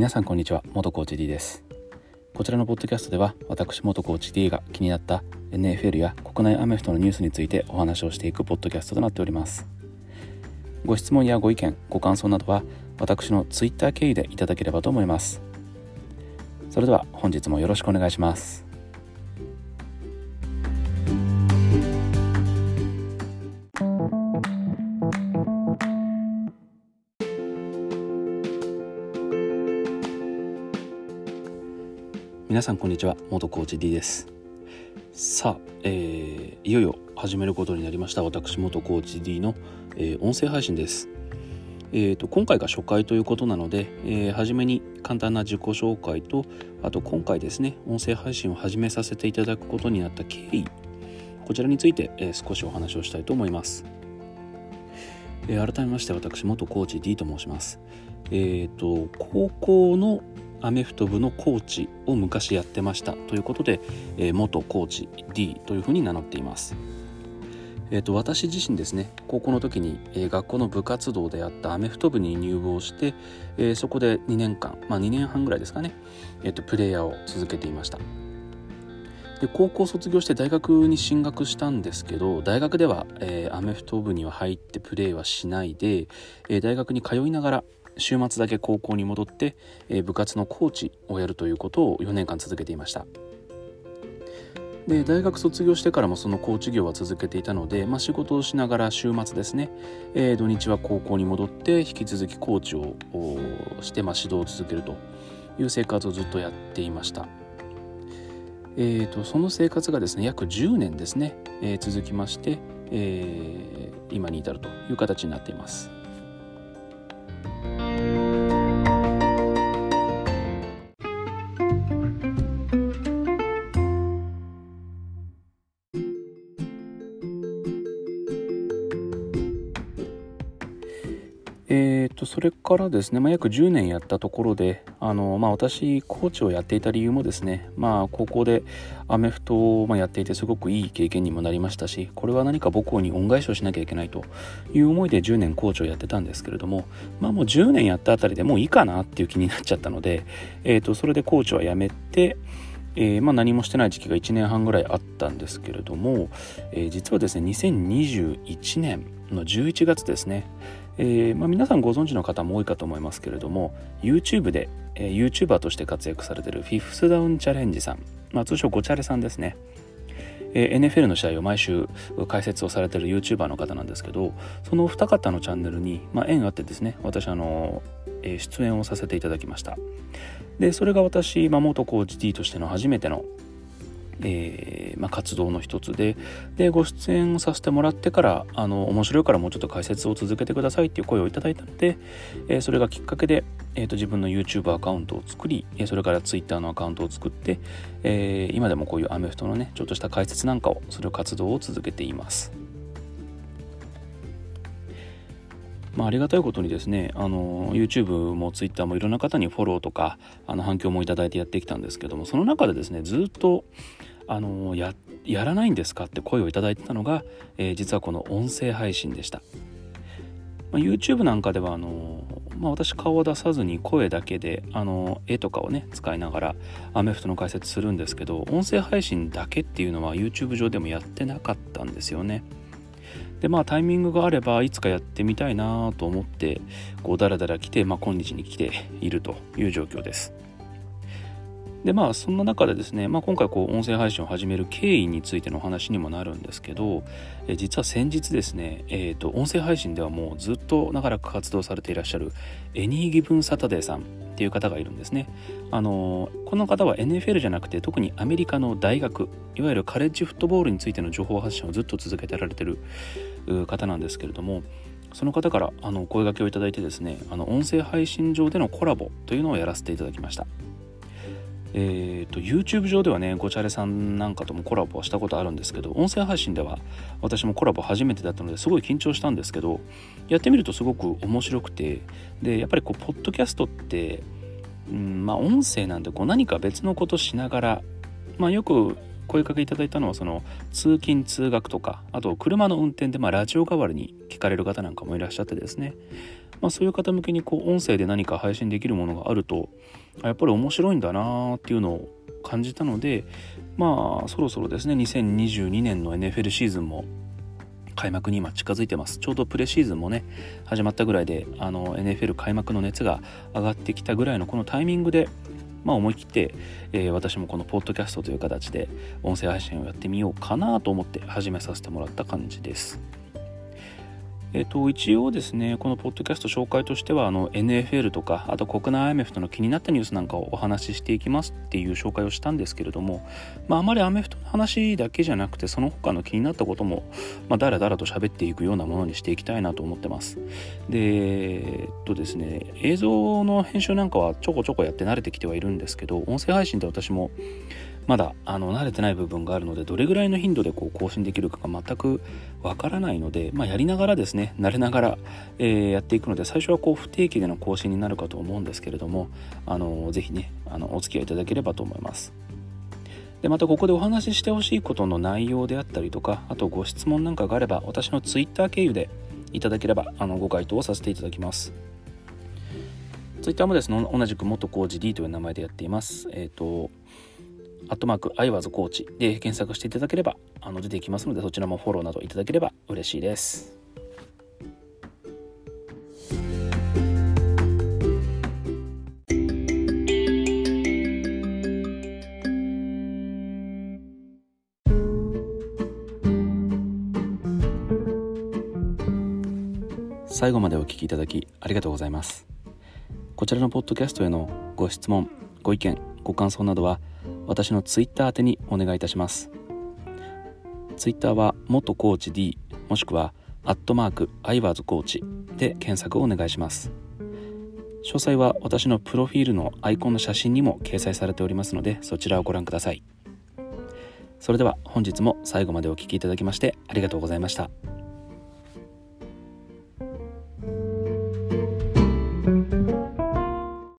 皆さんこんにちは元コーチ D です。こちらのポッドキャストでは私元コーチ D が気になった NFL や国内アメフトのニュースについてお話をしていくポッドキャストとなっております。ご質問やご意見ご感想などは私の Twitter 経由でいただければと思います。それでは本日もよろしくお願いします。皆さんこんにちは元コーチ D です。さあ、えー、いよいよ始めることになりました私元コーチ D の、えー、音声配信です。えーと、今回が初回ということなので、えー、初めに簡単な自己紹介とあと今回ですね音声配信を始めさせていただくことになった経緯こちらについて、えー、少しお話をしたいと思います、えー、改めまして私元コーチ D と申します。えっ、と高校のアメフト部のコーチを昔やってましたということで、え元コーチ D というふうに名乗っています。えーと、私自身ですね高校の時に、えー、学校の部活動であったアメフト部に入部をして、えー、そこで2年間まあ2年半ぐらいですかね、えーと、プレイヤーを続けていました。で高校卒業して大学に進学したんですけど大学では、えー、アメフト部には入ってプレーはしないで、え、大学に通いながら週末だけ高校に戻って、えー、部活のコーチをやるということを4年間続けていましたで大学卒業してからもそのコーチ業は続けていたので、まあ、仕事をしながら週末ですね、えー、土日は高校に戻って引き続きコーチをして、まあ、指導を続けるという生活をずっとやっていました。えーと、その生活がですね約10年ですね、えー、続きまして、えー、今に至るという形になっています。えーと、それからですね、まあ、約10年やったところであの、まあ、私コーチをやっていた理由もですね、まあ、高校でアメフトをやっていてすごくいい経験にもなりましたしこれは何か母校に恩返しをしなきゃいけないという思いで10年コーチをやってたんですけれども、まあ、もう10年やったあたりでもういいかなっていう気になっちゃったので、えーと、それでコーチは辞めてえー、まあ、何もしてない時期が1年半ぐらいあったんですけれども、えー、実はですね2021年の11月ですねえー、まあ、皆さんご存知の方も多いかと思いますけれども YouTube で、えー、YouTuber として活躍されているフィフスダウンチャレンジさん、まあ、通称ゴチャレさんですね、えー、NFL の試合を毎週解説をされている YouTuber の方なんですけどそのお二方のチャンネルに、まあ、縁あってですね私あの、え出演をさせていただきましたでそれが私、まあ、元コーチ D としての初めてのえー、まあ、活動の一つででご出演をさせてもらってからあの面白いからもうちょっと解説を続けてくださいっていう声をいただいたので、えー、それがきっかけで、えーと、自分の YouTube アカウントを作りそれから Twitter のアカウントを作って、えー、今でもこういうアメフトのねちょっとした解説なんかをする活動を続けています。まあ、ありがたいことにですねあの YouTube も Twitter もいろんな方にフォローとかあの反響もいただいてやってきたんですけどもその中でですねずっとあのややらないんですかって声をいいてたのが、えー、実はこの音声配信でした、まあ、YouTube なんかではあの、まあ、私顔を出さずに声だけであの絵とかをね使いながらアメフトの解説するんですけど音声配信だけっていうのは YouTube 上でもやってなかったんですよね。でまあタイミングがあればいつかやってみたいなと思ってこうダラダラ来て、まあ、今日に来ているという状況です。でまあそんな中でですね、まあ、今回こう音声配信を始める経緯についてのお話にもなるんですけど、え実は先日ですね、えーと、音声配信ではもうずっと長らく活動されていらっしゃるエニーギブンサタデーさんっていう方がいるんですね。あのこの方は NFL じゃなくて特にアメリカの大学いわゆるカレッジフットボールについての情報発信をずっと続けてられてる方なんですけれどもその方からあの声がけをいただいてですねあの音声配信上でのコラボというのをやらせていただきました。えーと、YouTube 上ではねごちゃれさんなんかともコラボはしたことあるんですけど音声配信では私もコラボ初めてだったのですごい緊張したんですけどやってみるとすごく面白くてでやっぱりこうポッドキャストって、うん、まあ音声なんでこう何か別のことしながら、まあ、よく声かけいただいたのはその通勤通学とかあと車の運転でまあラジオ代わりに聞かれる方なんかもいらっしゃってですね、まあ、そういう方向けにこう音声で何か配信できるものがあるとやっぱり面白いんだなっていうのを感じたのでまあそろそろですね2022年の NFL シーズンも開幕に今近づいてますちょうどプレシーズンもね始まったぐらいであの NFL 開幕の熱が上がってきたぐらいのこのタイミングでまあ、思い切って、えー、私もこのポッドキャストという形で音声配信をやってみようかなと思って始めさせてもらった感じです。えっ、と、一応ですね、このポッドキャスト紹介としては、あの、NFL とか、あと国内アメフトの気になったニュースなんかをお話ししていきますっていう紹介をしたんですけれども、まあ、あまりアメフトの話だけじゃなくて、その他の気になったことも、まあ、だらだらと喋っていくようなものにしていきたいなと思ってます。で、えっとですね、映像の編集なんかはちょこちょこやって慣れてきてはいるんですけど、音声配信で私も、まだあの慣れてない部分があるのでどれぐらいの頻度でこう更新できるかが全くわからないので、まあ、やりながらですね慣れながら、えー、やっていくので最初はこう不定期での更新になるかと思うんですけれどもあのぜひねあのお付き合いいただければと思います。でまたここでお話ししてほしいことの内容であったりとかあとご質問なんかがあれば私の Twitter 経由でいただければあのご回答をさせていただきます。Twitter もですね同じく元コーチ D という名前でやっています。えっ、ー、とアットマーク、アイワーズコーチで検索していただければ、あの出てきますので、そちらもフォローなどいただければ嬉しいです。最後までお聴きいただきありがとうございます。こちらのポッドキャストへのご質問、ご意見、ご感想などは私の Twitter 宛てにお願いいたします。Twitter は元コーチ D もしくはアットマークアイワーズコーチで検索をお願いします。詳細は私のプロフィールのアイコンの写真にも掲載されておりますのでそちらをご覧ください。それでは本日も最後までお聴きいただきましてありがとうございました。